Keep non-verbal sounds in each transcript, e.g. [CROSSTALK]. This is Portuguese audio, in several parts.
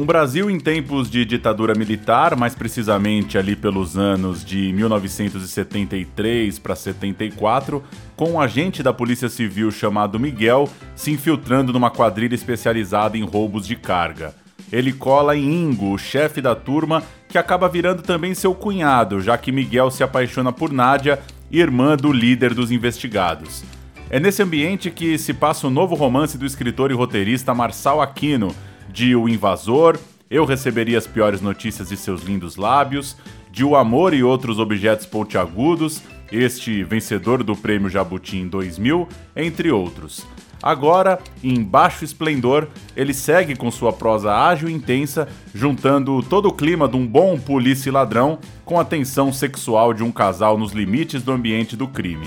Um Brasil em tempos de ditadura militar, mais precisamente ali pelos anos de 1973 para 74, com um agente da Polícia Civil chamado Miguel se infiltrando numa quadrilha especializada em roubos de carga. Ele cola em Ingo, o chefe da turma, que acaba virando também seu cunhado, já que Miguel se apaixona por Nádia, irmã do líder dos investigados. É nesse ambiente que se passa o novo romance do escritor e roteirista Marçal Aquino, de O Invasor, Eu Receberia as Piores Notícias de Seus Lindos Lábios, de O Amor e Outros Objetos Pontiagudos, este vencedor do Prêmio Jabuti em 2000, entre outros. Agora, em baixo esplendor, ele segue com sua prosa ágil e intensa, juntando todo o clima de um bom polícia e ladrão com a tensão sexual de um casal nos limites do ambiente do crime.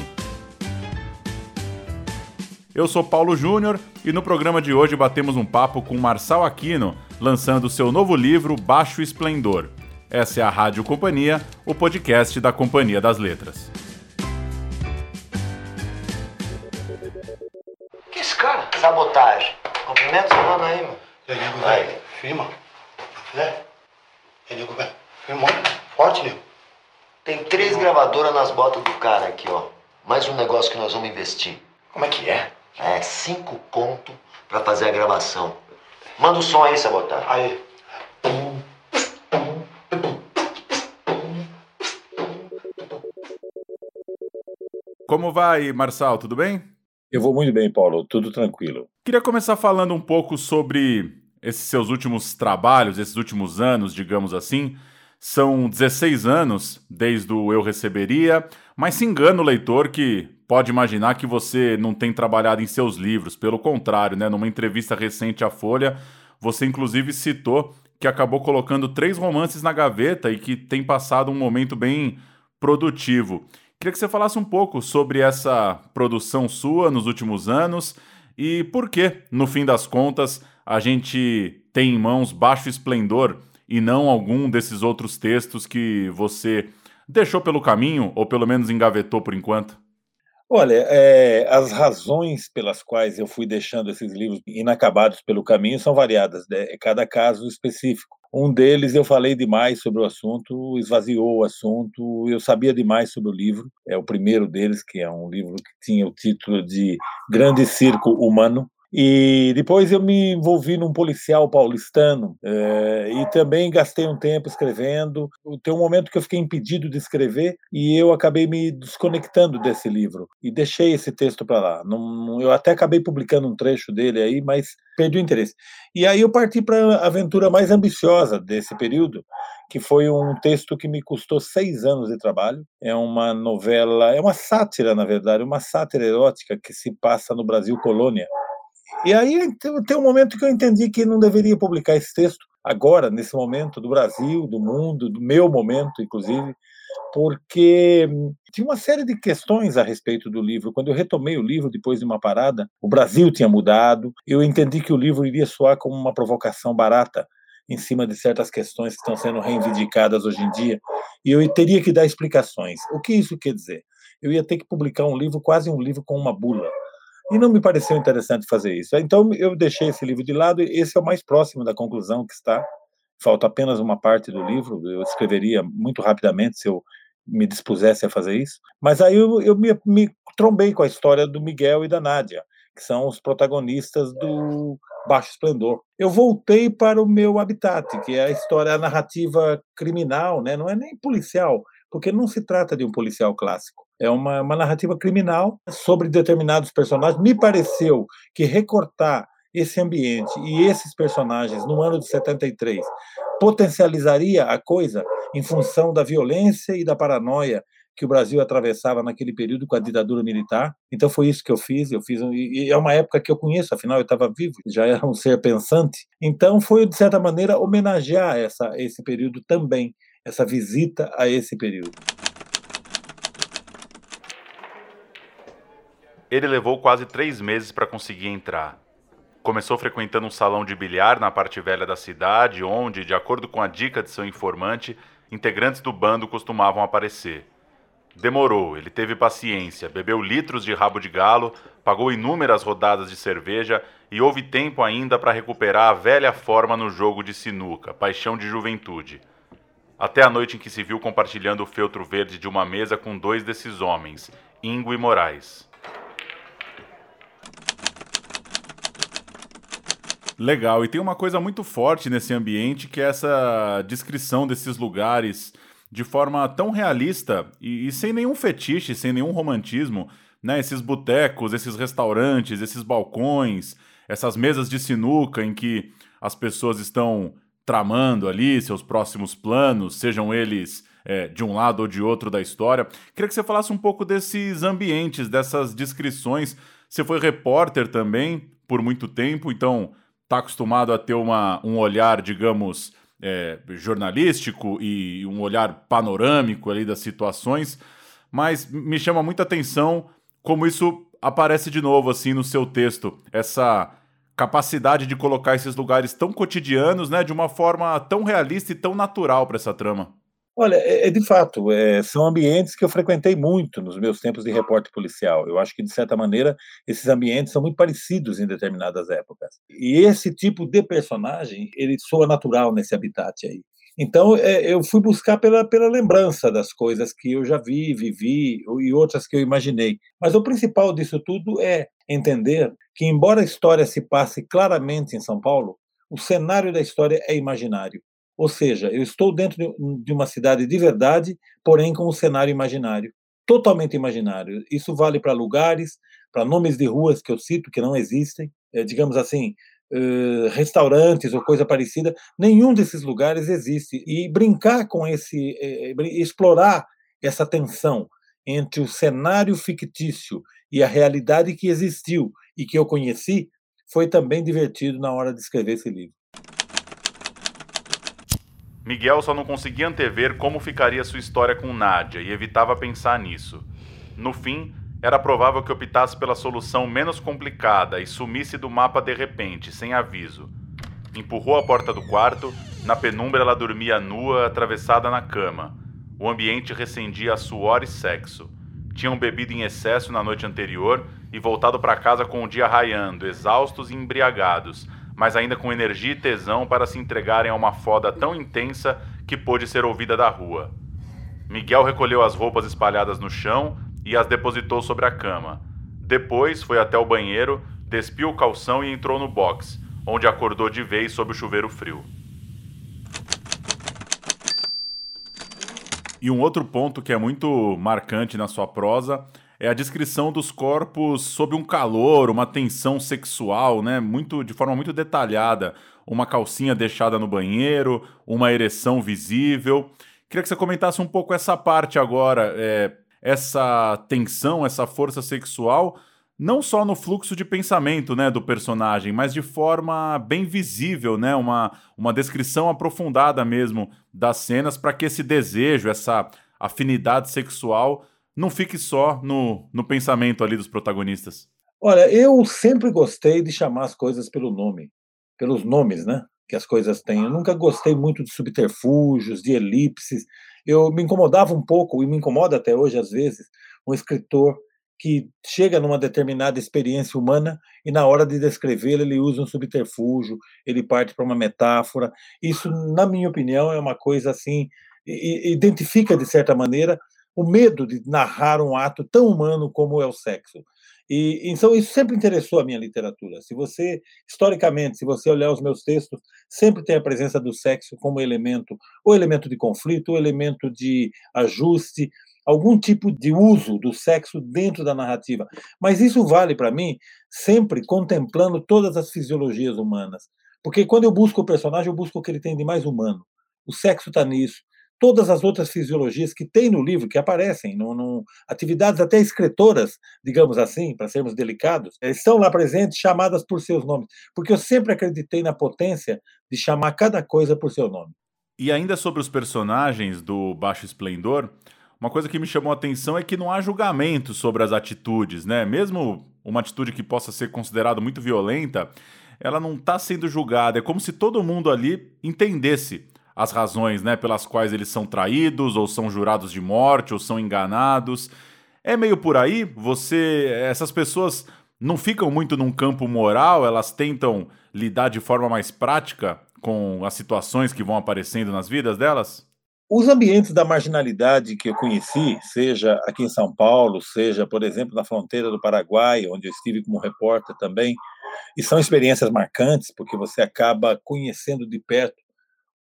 Eu sou Paulo Júnior e no programa de hoje batemos um papo com Marçal Aquino, lançando seu novo livro Baixo Esplendor. Essa é a Rádio Companhia, o podcast da Companhia das Letras. Que esse cara? Sabotagem. Cumprimento mano aí, mano. E aí, nego, Vai. velho? Firma. É? E aí, nego, velho? Firmou? Forte, nego. Tem três gravadoras nas botas do cara aqui, ó. Mais um negócio que nós vamos investir. Como é que é? É, cinco conto pra fazer a gravação. Manda o som aí, Sabotagem. Aí. Como vai, Marçal? Tudo bem? Eu vou muito bem, Paulo, tudo tranquilo. Queria começar falando um pouco sobre esses seus últimos trabalhos, esses últimos anos, digamos assim. São 16 anos desde o Eu Receberia, mas se engana o leitor que pode imaginar que você não tem trabalhado em seus livros. Pelo contrário, né? numa entrevista recente à Folha, você inclusive citou que acabou colocando três romances na gaveta e que tem passado um momento bem produtivo. Queria que você falasse um pouco sobre essa produção sua nos últimos anos e por que, no fim das contas, a gente tem em mãos Baixo Esplendor e não algum desses outros textos que você deixou pelo caminho ou pelo menos engavetou por enquanto. Olha, é, as razões pelas quais eu fui deixando esses livros inacabados pelo caminho são variadas, né? é cada caso específico. Um deles eu falei demais sobre o assunto, esvaziou o assunto, eu sabia demais sobre o livro. É o primeiro deles, que é um livro que tinha o título de Grande Circo Humano. E depois eu me envolvi num policial paulistano eh, e também gastei um tempo escrevendo. Tem um momento que eu fiquei impedido de escrever e eu acabei me desconectando desse livro e deixei esse texto para lá. Não, eu até acabei publicando um trecho dele aí, mas perdi o interesse. E aí eu parti para a aventura mais ambiciosa desse período, que foi um texto que me custou seis anos de trabalho. É uma novela, é uma sátira, na verdade, uma sátira erótica que se passa no Brasil colônia. E aí tem um momento que eu entendi que não deveria publicar esse texto agora, nesse momento do Brasil, do mundo, do meu momento, inclusive, porque tinha uma série de questões a respeito do livro. Quando eu retomei o livro depois de uma parada, o Brasil tinha mudado, eu entendi que o livro iria soar como uma provocação barata em cima de certas questões que estão sendo reivindicadas hoje em dia, e eu teria que dar explicações. O que isso quer dizer? Eu ia ter que publicar um livro, quase um livro com uma bula. E não me pareceu interessante fazer isso. Então eu deixei esse livro de lado, e esse é o mais próximo da conclusão que está. Falta apenas uma parte do livro, eu escreveria muito rapidamente se eu me dispusesse a fazer isso. Mas aí eu, eu me, me trombei com a história do Miguel e da Nádia, que são os protagonistas do Baixo Esplendor. Eu voltei para o meu habitat, que é a história, a narrativa criminal, né? não é nem policial, porque não se trata de um policial clássico. É uma, uma narrativa criminal sobre determinados personagens. Me pareceu que recortar esse ambiente e esses personagens no ano de 73 potencializaria a coisa em função da violência e da paranoia que o Brasil atravessava naquele período com a ditadura militar. Então foi isso que eu fiz. Eu fiz e é uma época que eu conheço, afinal eu estava vivo, já era um ser pensante. Então foi de certa maneira homenagear essa esse período também, essa visita a esse período. Ele levou quase três meses para conseguir entrar. Começou frequentando um salão de bilhar na parte velha da cidade, onde, de acordo com a dica de seu informante, integrantes do bando costumavam aparecer. Demorou, ele teve paciência, bebeu litros de rabo de galo, pagou inúmeras rodadas de cerveja e houve tempo ainda para recuperar a velha forma no jogo de sinuca, paixão de juventude. Até a noite em que se viu compartilhando o feltro verde de uma mesa com dois desses homens, Ingo e Moraes. Legal, e tem uma coisa muito forte nesse ambiente que é essa descrição desses lugares de forma tão realista e, e sem nenhum fetiche, sem nenhum romantismo, né? Esses botecos, esses restaurantes, esses balcões, essas mesas de sinuca em que as pessoas estão tramando ali seus próximos planos, sejam eles é, de um lado ou de outro da história. Queria que você falasse um pouco desses ambientes, dessas descrições. Você foi repórter também por muito tempo, então está acostumado a ter uma, um olhar, digamos, é, jornalístico e um olhar panorâmico ali das situações, mas me chama muita atenção como isso aparece de novo assim no seu texto, essa capacidade de colocar esses lugares tão cotidianos, né, de uma forma tão realista e tão natural para essa trama. Olha, é, é de fato, é, são ambientes que eu frequentei muito nos meus tempos de repórter policial. Eu acho que, de certa maneira, esses ambientes são muito parecidos em determinadas épocas. E esse tipo de personagem, ele soa natural nesse habitat aí. Então, é, eu fui buscar pela, pela lembrança das coisas que eu já vi, vivi e outras que eu imaginei. Mas o principal disso tudo é entender que, embora a história se passe claramente em São Paulo, o cenário da história é imaginário. Ou seja, eu estou dentro de uma cidade de verdade, porém com um cenário imaginário, totalmente imaginário. Isso vale para lugares, para nomes de ruas que eu cito que não existem, é, digamos assim, Uh, restaurantes ou coisa parecida, nenhum desses lugares existe. E brincar com esse, eh, explorar essa tensão entre o cenário fictício e a realidade que existiu e que eu conheci, foi também divertido na hora de escrever esse livro. Miguel só não conseguia antever como ficaria sua história com Nádia e evitava pensar nisso. No fim, era provável que optasse pela solução menos complicada e sumisse do mapa de repente, sem aviso. Empurrou a porta do quarto, na penumbra ela dormia nua, atravessada na cama. O ambiente recendia a suor e sexo. Tinham bebido em excesso na noite anterior e voltado para casa com o dia raiando, exaustos e embriagados, mas ainda com energia e tesão para se entregarem a uma foda tão intensa que pôde ser ouvida da rua. Miguel recolheu as roupas espalhadas no chão e as depositou sobre a cama. Depois foi até o banheiro, despiu o calção e entrou no box, onde acordou de vez sob o chuveiro frio. E um outro ponto que é muito marcante na sua prosa é a descrição dos corpos sob um calor, uma tensão sexual, né? Muito, de forma muito detalhada. Uma calcinha deixada no banheiro, uma ereção visível. Queria que você comentasse um pouco essa parte agora, é, essa tensão, essa força sexual, não só no fluxo de pensamento né, do personagem, mas de forma bem visível, né? Uma, uma descrição aprofundada mesmo das cenas para que esse desejo, essa afinidade sexual não fique só no, no pensamento ali dos protagonistas. Olha, eu sempre gostei de chamar as coisas pelo nome, pelos nomes, né? Que as coisas têm. Eu nunca gostei muito de subterfúgios, de elipses. Eu me incomodava um pouco, e me incomoda até hoje às vezes, um escritor que chega numa determinada experiência humana e na hora de descrevê-la ele usa um subterfúgio, ele parte para uma metáfora. Isso, na minha opinião, é uma coisa assim, identifica de certa maneira o medo de narrar um ato tão humano como é o sexo. E então isso sempre interessou a minha literatura. Se você historicamente, se você olhar os meus textos, sempre tem a presença do sexo como elemento, ou elemento de conflito, ou elemento de ajuste, algum tipo de uso do sexo dentro da narrativa. Mas isso vale para mim sempre contemplando todas as fisiologias humanas. Porque quando eu busco o personagem, eu busco o que ele tem de mais humano. O sexo está nisso, todas as outras fisiologias que tem no livro, que aparecem, no, no, atividades até escritoras, digamos assim, para sermos delicados, estão lá presentes, chamadas por seus nomes, porque eu sempre acreditei na potência de chamar cada coisa por seu nome. E ainda sobre os personagens do Baixo Esplendor, uma coisa que me chamou a atenção é que não há julgamento sobre as atitudes, né? Mesmo uma atitude que possa ser considerada muito violenta, ela não está sendo julgada. É como se todo mundo ali entendesse as razões né, pelas quais eles são traídos, ou são jurados de morte, ou são enganados. É meio por aí? Você. Essas pessoas não ficam muito num campo moral, elas tentam lidar de forma mais prática com as situações que vão aparecendo nas vidas delas? Os ambientes da marginalidade que eu conheci, seja aqui em São Paulo, seja, por exemplo, na fronteira do Paraguai, onde eu estive como repórter também, e são experiências marcantes, porque você acaba conhecendo de perto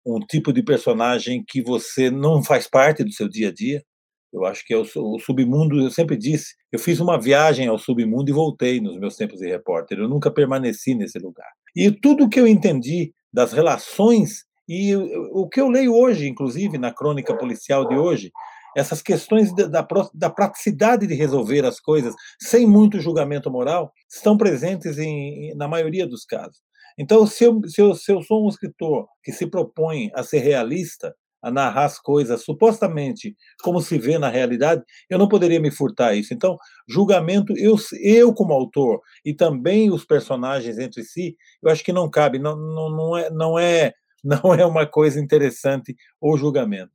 um tipo de personagem que você não faz parte do seu dia a dia. Eu acho que é o, o, submundo, eu sempre disse, eu fiz uma viagem ao submundo e voltei nos meus tempos de repórter, eu nunca permaneci nesse lugar. E tudo que eu entendi das relações e o que eu leio hoje, inclusive na crônica policial de hoje, essas questões da, da, praticidade de resolver as coisas sem muito julgamento moral estão presentes em, na maioria dos casos. Então, se eu, se, eu, se eu sou um escritor que se propõe a ser realista, a narrar as coisas supostamente como se vê na realidade, eu não poderia me furtar isso. Então, julgamento, eu, eu como autor e também os personagens entre si, eu acho que não cabe, não, não, não, é, não, é, [LAUGHS] não é uma coisa interessante o julgamento.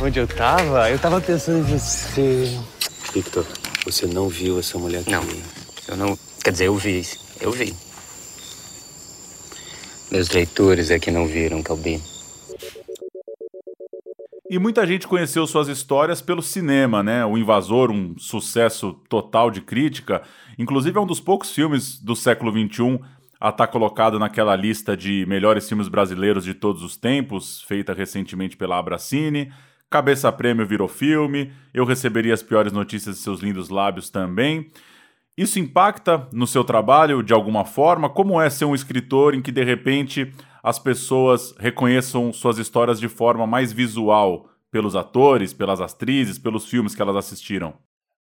Onde eu tava? Eu tava pensando em você. Victor, você não viu essa mulher aqui? Não, eu não. Quer dizer, eu vi. Eu vi. Meus leitores é que não viram, Calbi. E muita gente conheceu suas histórias pelo cinema, né? O Invasor, um sucesso total de crítica. Inclusive, é um dos poucos filmes do século XXI a estar tá colocado naquela lista de melhores filmes brasileiros de todos os tempos, feita recentemente pela Abracine. Cabeça Prêmio virou filme, eu receberia as piores notícias de seus lindos lábios também. Isso impacta no seu trabalho de alguma forma? Como é ser um escritor em que de repente as pessoas reconheçam suas histórias de forma mais visual pelos atores, pelas atrizes, pelos filmes que elas assistiram?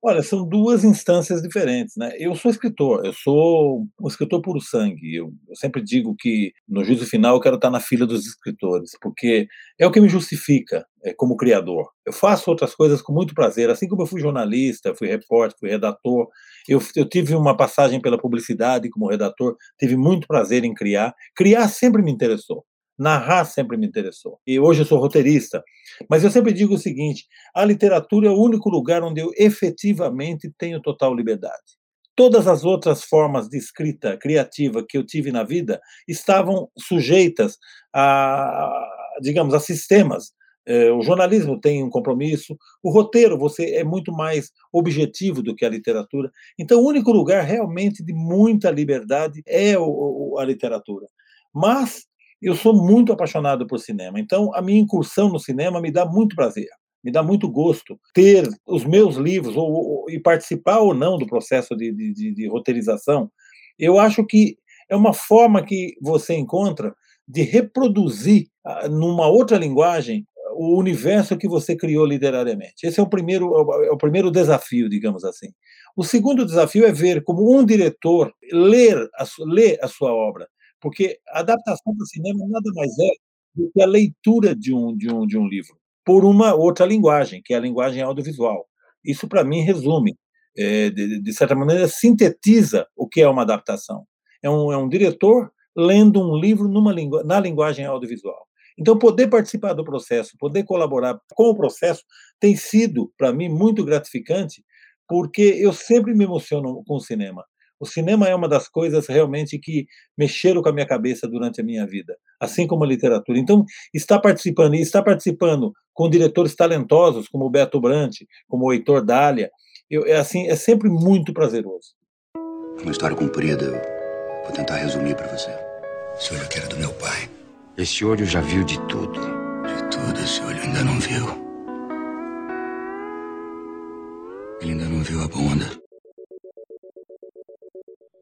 Olha, são duas instâncias diferentes, né? Eu sou escritor, eu sou um escritor puro sangue. Eu, eu, sempre digo que no juízo final eu quero estar na fila dos escritores, porque é o que me justifica é, como criador. Eu faço outras coisas com muito prazer, assim como eu fui jornalista, fui repórter, fui redator. Eu, eu tive uma passagem pela publicidade como redator, tive muito prazer em criar. Criar sempre me interessou. Narrar sempre me interessou. E hoje eu sou roteirista. Mas eu sempre digo o seguinte: a literatura é o único lugar onde eu efetivamente tenho total liberdade. Todas as outras formas de escrita criativa que eu tive na vida estavam sujeitas a, digamos, a sistemas. É, o jornalismo tem um compromisso, o roteiro você é muito mais objetivo do que a literatura. Então, o único lugar realmente de muita liberdade é a literatura. Mas eu sou muito apaixonado por cinema, então a minha incursão no cinema me dá muito prazer, me dá muito gosto ter os meus livros ou, ou e participar ou não do processo de, de, de roteirização. Eu acho que é uma forma que você encontra de reproduzir ah, numa outra linguagem o universo que você criou literariamente. Esse é o primeiro, é o primeiro desafio, digamos assim. O segundo desafio é ver como um diretor ler a, ler a sua obra, porque adaptação para o cinema nada mais é do que a leitura de um, de, um, de um livro por uma outra linguagem, que é a linguagem audiovisual. Isso, para mim, resume, é, de, de, certa maneira, sintetiza o que é uma adaptação. É um, é um diretor lendo um livro numa lingu na linguagem audiovisual. Então, poder participar do processo, poder colaborar com o processo, tem sido, para mim, muito gratificante, porque eu sempre me emociono com o cinema. O cinema é uma das coisas realmente que mexeram com a minha cabeça durante a minha vida, assim como a literatura. Então, está participando, e está participando com diretores talentosos, como o Beto Brant, como o Heitor Dália, eu, é, assim, é sempre muito prazeroso. Uma história comprida, eu vou tentar resumir para você. Esse olho aqui era do meu pai. Esse olho já viu de tudo. De tudo, esse olho ainda não viu. Ele ainda não viu a bunda.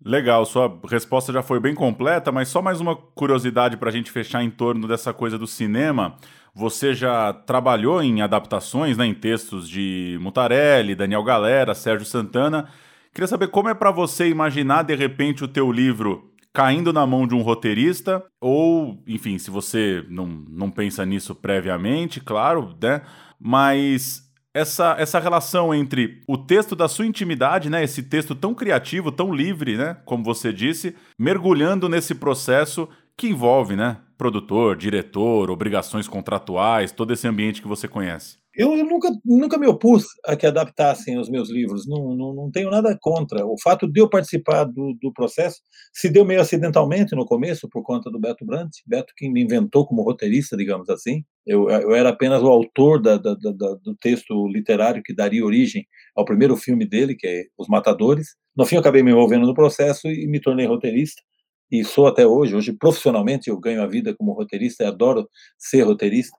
Legal, sua resposta já foi bem completa, mas só mais uma curiosidade para a gente fechar em torno dessa coisa do cinema. Você já trabalhou em adaptações, né, em textos de Mutarelli, Daniel Galera, Sérgio Santana. Queria saber como é para você imaginar de repente o teu livro caindo na mão de um roteirista, ou, enfim, se você não, não pensa nisso previamente, claro, né? Mas essa, essa relação entre o texto da sua intimidade, né, esse texto tão criativo, tão livre, né, como você disse, mergulhando nesse processo que envolve, né, produtor, diretor, obrigações contratuais, todo esse ambiente que você conhece. Eu, eu, nunca, nunca me opus a que adaptassem os meus livros, não, não, não tenho nada contra. O fato de eu participar do, do processo se deu meio acidentalmente no começo, por conta do Beto Brandt, Beto que me inventou como roteirista, digamos assim. Eu, eu era apenas o autor da, da, da, do texto literário que daria origem ao primeiro filme dele, que é Os Matadores. No fim, eu acabei me envolvendo no processo e me tornei roteirista e sou até hoje. Hoje, profissionalmente, eu ganho a vida como roteirista e adoro ser roteirista.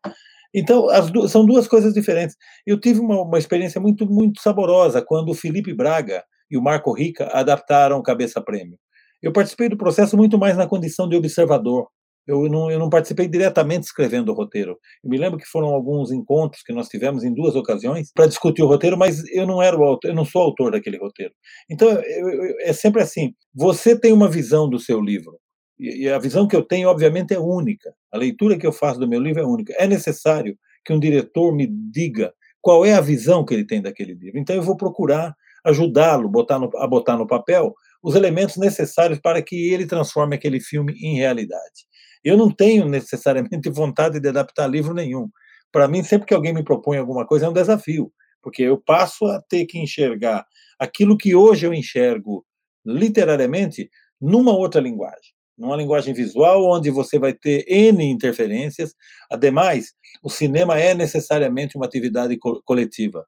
Então, duas, são duas coisas diferentes. Eu tive uma, uma, experiência muito, muito saborosa quando o Felipe Braga e o Marco Rica adaptaram Cabeça Prêmio. Eu participei do processo muito mais na condição de observador. Eu não, eu não participei diretamente escrevendo o roteiro. Eu me lembro que foram alguns encontros que nós tivemos em duas ocasiões para discutir o roteiro, mas eu não era autor, eu não sou autor daquele roteiro. Então eu, eu, é sempre assim: você tem uma visão do seu livro, e a visão que eu tenho, obviamente, é única. A leitura que eu faço do meu livro é única. É necessário que um diretor me diga qual é a visão que ele tem daquele livro. Então, eu vou procurar ajudá-lo a botar no papel os elementos necessários para que ele transforme aquele filme em realidade. Eu não tenho necessariamente [LAUGHS] vontade de adaptar livro nenhum. Para mim, sempre que alguém me propõe alguma coisa, é um desafio, porque eu passo a ter que enxergar aquilo que hoje eu enxergo literariamente numa outra linguagem numa linguagem visual onde você vai ter N interferências. Ademais, o cinema é necessariamente uma atividade co coletiva,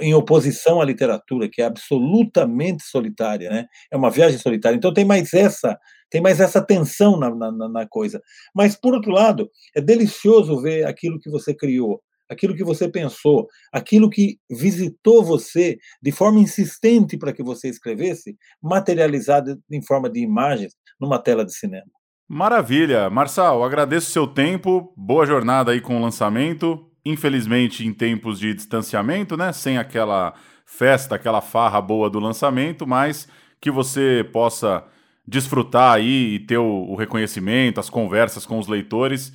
em oposição à literatura, que é absolutamente solitária, né? É uma viagem solitária. Então tem mais essa, tem mais essa tensão na, na, na coisa. Mas, por outro lado, é delicioso ver aquilo que você criou aquilo que você pensou, aquilo que visitou você de forma insistente para que você escrevesse, materializado em forma de imagens numa tela de cinema. Maravilha. Marçal, agradeço seu tempo, boa jornada aí com o lançamento. Infelizmente, em tempos de distanciamento, né? Sem aquela festa, aquela farra boa do lançamento, mas que você possa desfrutar aí e ter o, o reconhecimento, as conversas com os leitores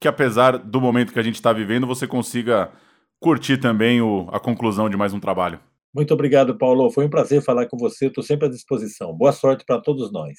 que apesar do momento que a gente está vivendo, você consiga curtir também o, a conclusão de mais um trabalho. Muito obrigado, Paulo. Foi um prazer falar com você. Estou sempre à disposição. Boa sorte para todos nós.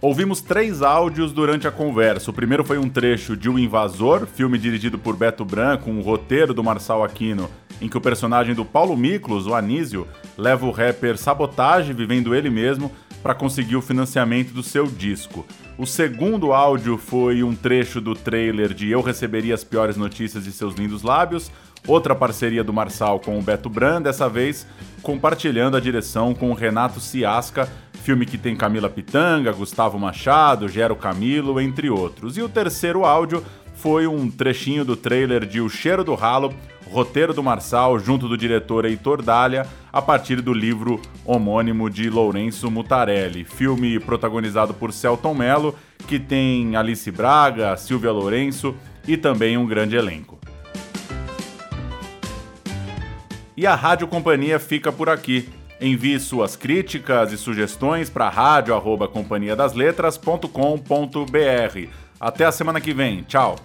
Ouvimos três áudios durante a conversa. O primeiro foi um trecho de O Invasor, filme dirigido por Beto Branco, um roteiro do Marçal Aquino em que o personagem do Paulo Miklos, o Anísio, leva o rapper Sabotage, vivendo ele mesmo, para conseguir o financiamento do seu disco. O segundo áudio foi um trecho do trailer de Eu Receberia as Piores Notícias de Seus Lindos Lábios, outra parceria do Marçal com o Beto Brand, dessa vez compartilhando a direção com o Renato Ciasca, filme que tem Camila Pitanga, Gustavo Machado, Gero Camilo, entre outros. E o terceiro áudio foi um trechinho do trailer de O Cheiro do Ralo, roteiro do Marçal, junto do diretor Heitor Dália, a partir do livro homônimo de Lourenço Mutarelli. Filme protagonizado por Celton Mello, que tem Alice Braga, Silvia Lourenço e também um grande elenco. E a Rádio Companhia fica por aqui. Envie suas críticas e sugestões para rádio@companhiadasletras.com.br. Até a semana que vem. Tchau.